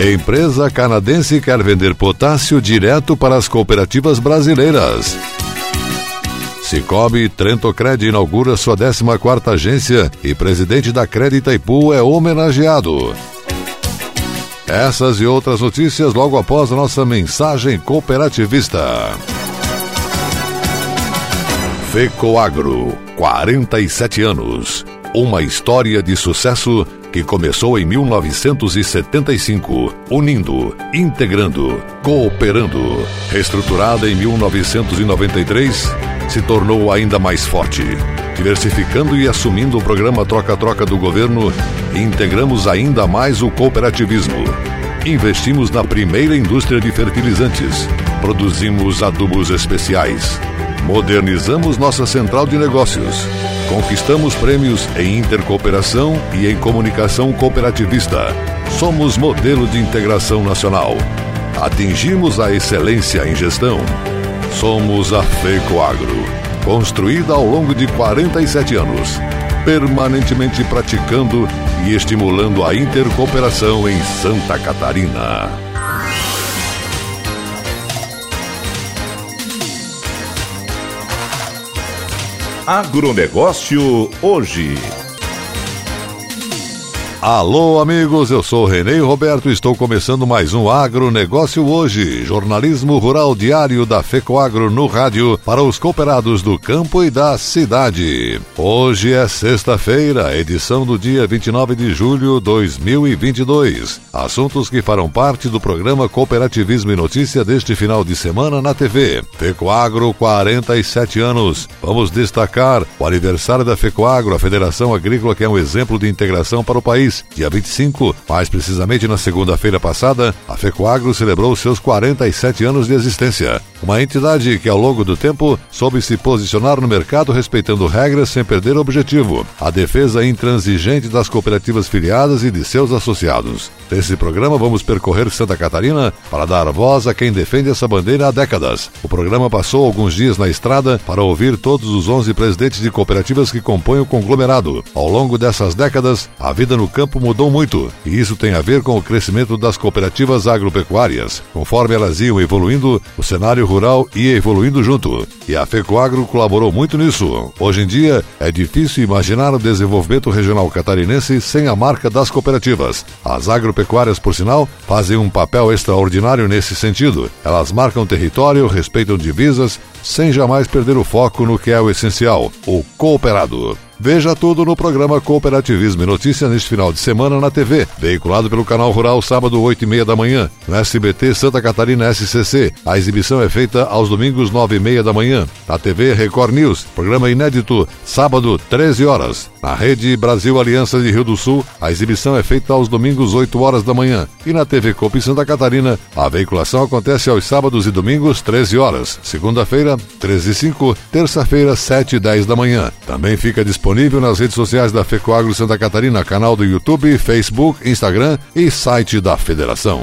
Empresa canadense quer vender potássio direto para as cooperativas brasileiras. Cicobi Trentocred inaugura sua 14ª agência e presidente da Crédito Itaipu é homenageado. Essas e outras notícias logo após nossa mensagem cooperativista. Fecoagro, 47 anos. Uma história de sucesso que começou em 1975, unindo, integrando, cooperando. Reestruturada em 1993, se tornou ainda mais forte. Diversificando e assumindo o programa Troca-Troca do governo, integramos ainda mais o cooperativismo. Investimos na primeira indústria de fertilizantes. Produzimos adubos especiais. Modernizamos nossa central de negócios Conquistamos prêmios em intercooperação e em comunicação cooperativista. Somos modelo de integração nacional. Atingimos a excelência em gestão. Somos a FECOAGRO, construída ao longo de 47 anos, permanentemente praticando e estimulando a intercooperação em Santa Catarina. Agronegócio hoje. Alô, amigos, eu sou Renê Roberto e estou começando mais um Agronegócio hoje, jornalismo rural diário da FECOAGRO no rádio para os cooperados do campo e da cidade. Hoje é sexta-feira, edição do dia 29 de julho de 2022. Assuntos que farão parte do programa Cooperativismo e Notícia deste final de semana na TV. FECOAGRO 47 anos. Vamos destacar o aniversário da FECOAGRO, a Federação Agrícola que é um exemplo de integração para o país dia 25, mais precisamente na segunda-feira passada, a FECOAGRO celebrou seus 47 anos de existência. Uma entidade que, ao longo do tempo, soube se posicionar no mercado respeitando regras sem perder o objetivo, a defesa intransigente das cooperativas filiadas e de seus associados. Nesse programa, vamos percorrer Santa Catarina para dar voz a quem defende essa bandeira há décadas. O programa passou alguns dias na estrada para ouvir todos os 11 presidentes de cooperativas que compõem o conglomerado. Ao longo dessas décadas, a vida no campo mudou muito, e isso tem a ver com o crescimento das cooperativas agropecuárias. Conforme elas iam evoluindo, o cenário rural ia evoluindo junto, e a FECOAGRO colaborou muito nisso. Hoje em dia, é difícil imaginar o desenvolvimento regional catarinense sem a marca das cooperativas. As agropecuárias, por sinal, fazem um papel extraordinário nesse sentido. Elas marcam território, respeitam divisas, sem jamais perder o foco no que é o essencial, o cooperado. Veja tudo no programa Cooperativismo e Notícia neste final de semana na TV, veiculado pelo Canal Rural sábado 8 e meia da manhã, no SBT Santa Catarina SCC. A exibição é feita aos domingos 9 e meia da manhã. Na TV Record News, programa inédito, sábado 13 horas. Na Rede Brasil Aliança de Rio do Sul, a exibição é feita aos domingos 8 horas da manhã. E na TV Copa Santa Catarina, a veiculação acontece aos sábados e domingos 13 horas. Segunda-feira, 13 e 5, terça-feira, 7 e 10 da manhã. Também fica disponível disponível nas redes sociais da FECOAGRO Santa Catarina, canal do YouTube, Facebook, Instagram e site da Federação.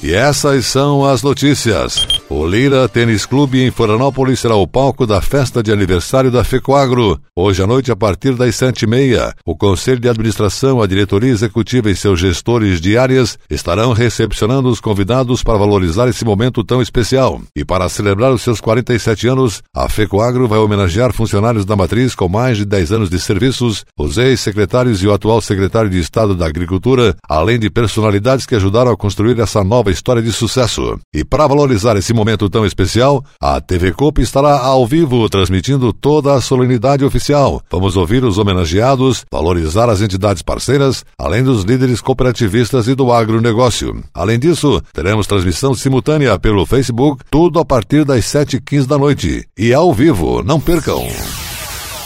E essas são as notícias. O Lira Tênis Clube em Florianópolis será o palco da festa de aniversário da FECOAGRO. Hoje à noite, a partir das sete e meia, o Conselho de Administração, a diretoria executiva e seus gestores de áreas estarão recepcionando os convidados para valorizar esse momento tão especial. E para celebrar os seus 47 anos, a FECOAGRO vai homenagear funcionários da matriz com mais de 10 anos de serviços, os ex-secretários e o atual secretário de Estado da Agricultura, além de personalidades que ajudaram a construir essa nova história de sucesso. E para valorizar esse momento tão especial, a TV Coop estará ao vivo transmitindo toda a solenidade oficial. Vamos ouvir os homenageados, valorizar as entidades parceiras, além dos líderes cooperativistas e do agronegócio. Além disso, teremos transmissão simultânea pelo Facebook, tudo a partir das 7h15 da noite. E ao vivo, não percam!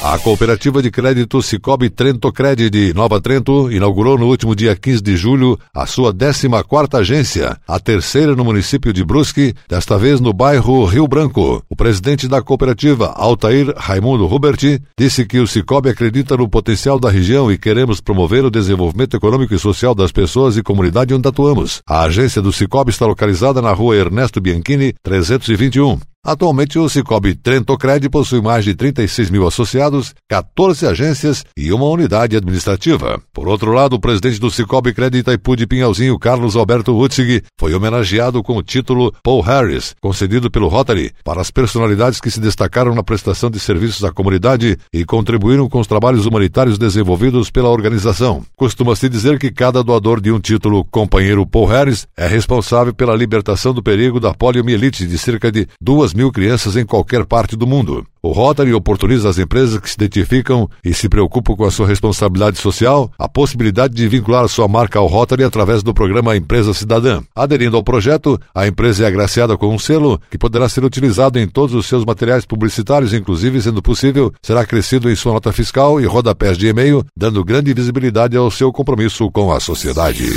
A cooperativa de crédito Cicobi Trento Cred de Nova Trento inaugurou no último dia 15 de julho a sua 14ª agência, a terceira no município de Brusque, desta vez no bairro Rio Branco. O presidente da cooperativa, Altair Raimundo Huberti, disse que o Cicobi acredita no potencial da região e queremos promover o desenvolvimento econômico e social das pessoas e comunidade onde atuamos. A agência do Cicobi está localizada na rua Ernesto Bianchini, 321. Atualmente, o Cicobi Trentocred possui mais de 36 mil associados, 14 agências e uma unidade administrativa. Por outro lado, o presidente do Cicobi Crédito Itaipu de Pinhalzinho, Carlos Alberto Hutzig, foi homenageado com o título Paul Harris, concedido pelo Rotary, para as personalidades que se destacaram na prestação de serviços à comunidade e contribuíram com os trabalhos humanitários desenvolvidos pela organização. Costuma-se dizer que cada doador de um título Companheiro Paul Harris é responsável pela libertação do perigo da poliomielite de cerca de duas mil crianças em qualquer parte do mundo. O Rotary oportuniza às empresas que se identificam e se preocupam com a sua responsabilidade social a possibilidade de vincular sua marca ao Rotary através do programa Empresa Cidadã. Aderindo ao projeto, a empresa é agraciada com um selo que poderá ser utilizado em todos os seus materiais publicitários, inclusive, sendo possível, será crescido em sua nota fiscal e rodapés de e-mail, dando grande visibilidade ao seu compromisso com a sociedade.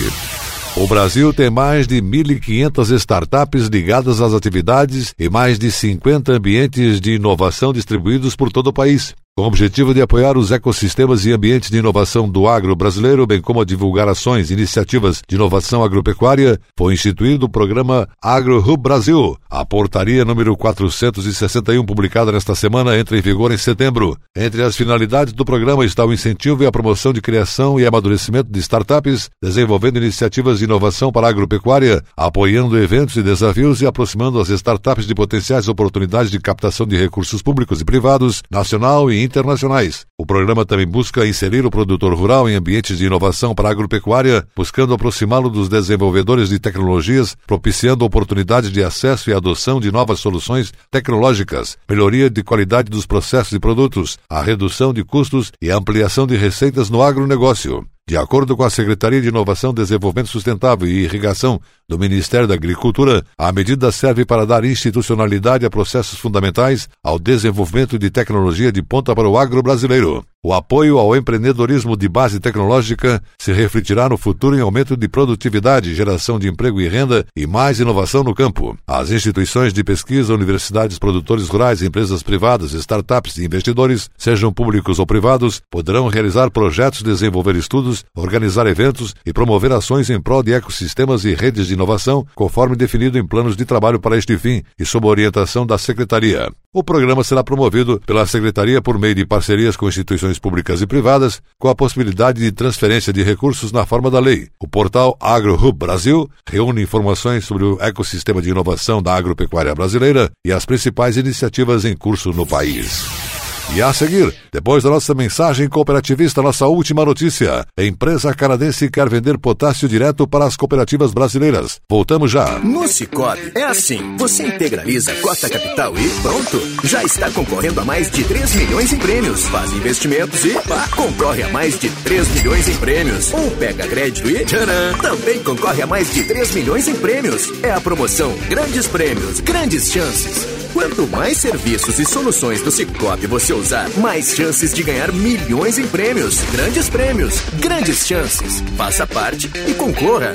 O Brasil tem mais de 1.500 startups ligadas às atividades e mais de 50 ambientes de inovação distribuídos por todo o país. Com o objetivo de apoiar os ecossistemas e ambientes de inovação do agro brasileiro, bem como divulgar ações e iniciativas de inovação agropecuária, foi instituído o programa Agro Hub Brasil. A portaria número 461, publicada nesta semana, entra em vigor em setembro. Entre as finalidades do programa está o incentivo e a promoção de criação e amadurecimento de startups, desenvolvendo iniciativas de inovação para a agropecuária, apoiando eventos e desafios e aproximando as startups de potenciais oportunidades de captação de recursos públicos e privados, nacional e internacionais. O programa também busca inserir o produtor rural em ambientes de inovação para a agropecuária, buscando aproximá-lo dos desenvolvedores de tecnologias, propiciando oportunidades de acesso e adoção de novas soluções tecnológicas, melhoria de qualidade dos processos e produtos, a redução de custos e ampliação de receitas no agronegócio. De acordo com a Secretaria de Inovação, Desenvolvimento Sustentável e Irrigação do Ministério da Agricultura, a medida serve para dar institucionalidade a processos fundamentais ao desenvolvimento de tecnologia de ponta para o agro brasileiro. O apoio ao empreendedorismo de base tecnológica se refletirá no futuro em aumento de produtividade, geração de emprego e renda e mais inovação no campo. As instituições de pesquisa, universidades, produtores rurais, empresas privadas, startups e investidores, sejam públicos ou privados, poderão realizar projetos, desenvolver estudos, organizar eventos e promover ações em prol de ecossistemas e redes de inovação, conforme definido em planos de trabalho para este fim e sob orientação da Secretaria. O programa será promovido pela Secretaria por meio de parcerias com instituições públicas e privadas, com a possibilidade de transferência de recursos na forma da lei. O portal AgroHub Brasil reúne informações sobre o ecossistema de inovação da agropecuária brasileira e as principais iniciativas em curso no país. E a seguir, depois da nossa mensagem cooperativista, nossa última notícia. A empresa canadense quer vender potássio direto para as cooperativas brasileiras. Voltamos já. No Cicobi, é assim. Você integraliza a capital e pronto. Já está concorrendo a mais de 3 milhões em prêmios. Faz investimentos e pá, concorre a mais de 3 milhões em prêmios. Ou pega crédito e tcharam, também concorre a mais de 3 milhões em prêmios. É a promoção Grandes Prêmios, Grandes Chances. Quanto mais serviços e soluções do Cicobi você usar, mais chances de ganhar milhões em prêmios. Grandes prêmios, grandes chances. Faça parte e concorra.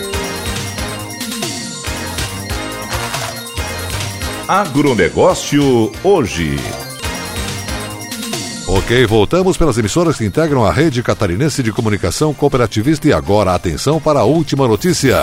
Agronegócio hoje. Ok, voltamos pelas emissoras que integram a rede catarinense de comunicação cooperativista e agora atenção para a última notícia.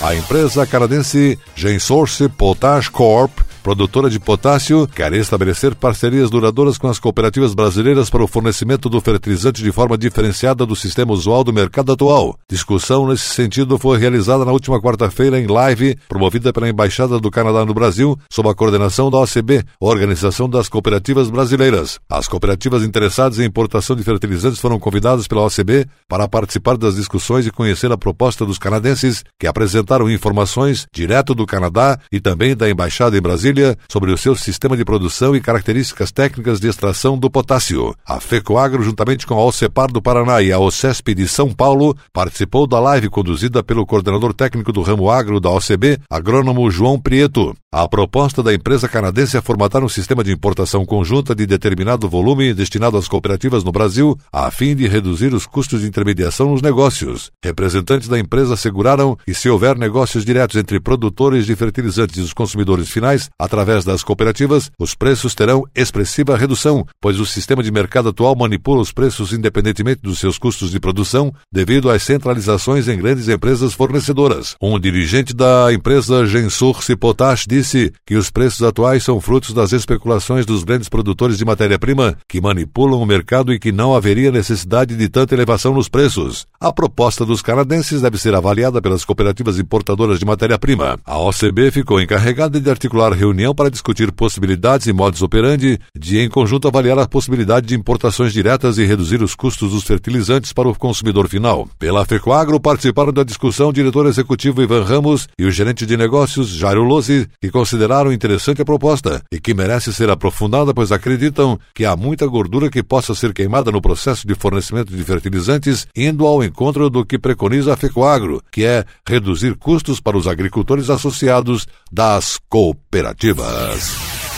A empresa canadense Gensource Potash Corp produtora de potássio, quer estabelecer parcerias duradouras com as cooperativas brasileiras para o fornecimento do fertilizante de forma diferenciada do sistema usual do mercado atual. Discussão nesse sentido foi realizada na última quarta-feira em live, promovida pela Embaixada do Canadá no Brasil, sob a coordenação da OCB, Organização das Cooperativas Brasileiras. As cooperativas interessadas em importação de fertilizantes foram convidadas pela OCB para participar das discussões e conhecer a proposta dos canadenses, que apresentaram informações direto do Canadá e também da Embaixada em Brasília sobre o seu sistema de produção e características técnicas de extração do potássio. A FECOAGRO, juntamente com a OCEPAR do Paraná e a OCESP de São Paulo, participou da live conduzida pelo coordenador técnico do ramo agro da OCB, agrônomo João Prieto. A proposta da empresa canadense é formatar um sistema de importação conjunta de determinado volume destinado às cooperativas no Brasil, a fim de reduzir os custos de intermediação nos negócios. Representantes da empresa asseguraram que, se houver negócios diretos entre produtores de fertilizantes e os consumidores finais, através das cooperativas, os preços terão expressiva redução, pois o sistema de mercado atual manipula os preços independentemente dos seus custos de produção, devido às centralizações em grandes empresas fornecedoras. Um dirigente da empresa Gensource Potash disse que os preços atuais são frutos das especulações dos grandes produtores de matéria-prima que manipulam o mercado e que não haveria necessidade de tanta elevação nos preços. A proposta dos canadenses deve ser avaliada pelas cooperativas importadoras de matéria-prima. A OCB ficou encarregada de articular reunião para discutir possibilidades e modos operandi de, em conjunto, avaliar a possibilidade de importações diretas e reduzir os custos dos fertilizantes para o consumidor final. Pela FECOAGRO participaram da discussão o diretor executivo Ivan Ramos e o gerente de negócios Jairo Lozzi, que consideraram interessante a proposta e que merece ser aprofundada, pois acreditam que há muita gordura que possa ser queimada no processo de fornecimento de fertilizantes, indo ao encontro do que preconiza a FECOAGRO, que é reduzir custos para os agricultores associados das cooperativas.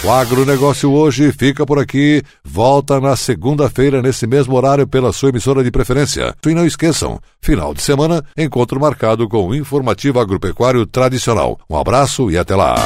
O agronegócio hoje fica por aqui. Volta na segunda-feira, nesse mesmo horário, pela sua emissora de preferência. E não esqueçam, final de semana, encontro marcado com o informativo agropecuário tradicional. Um abraço e até lá.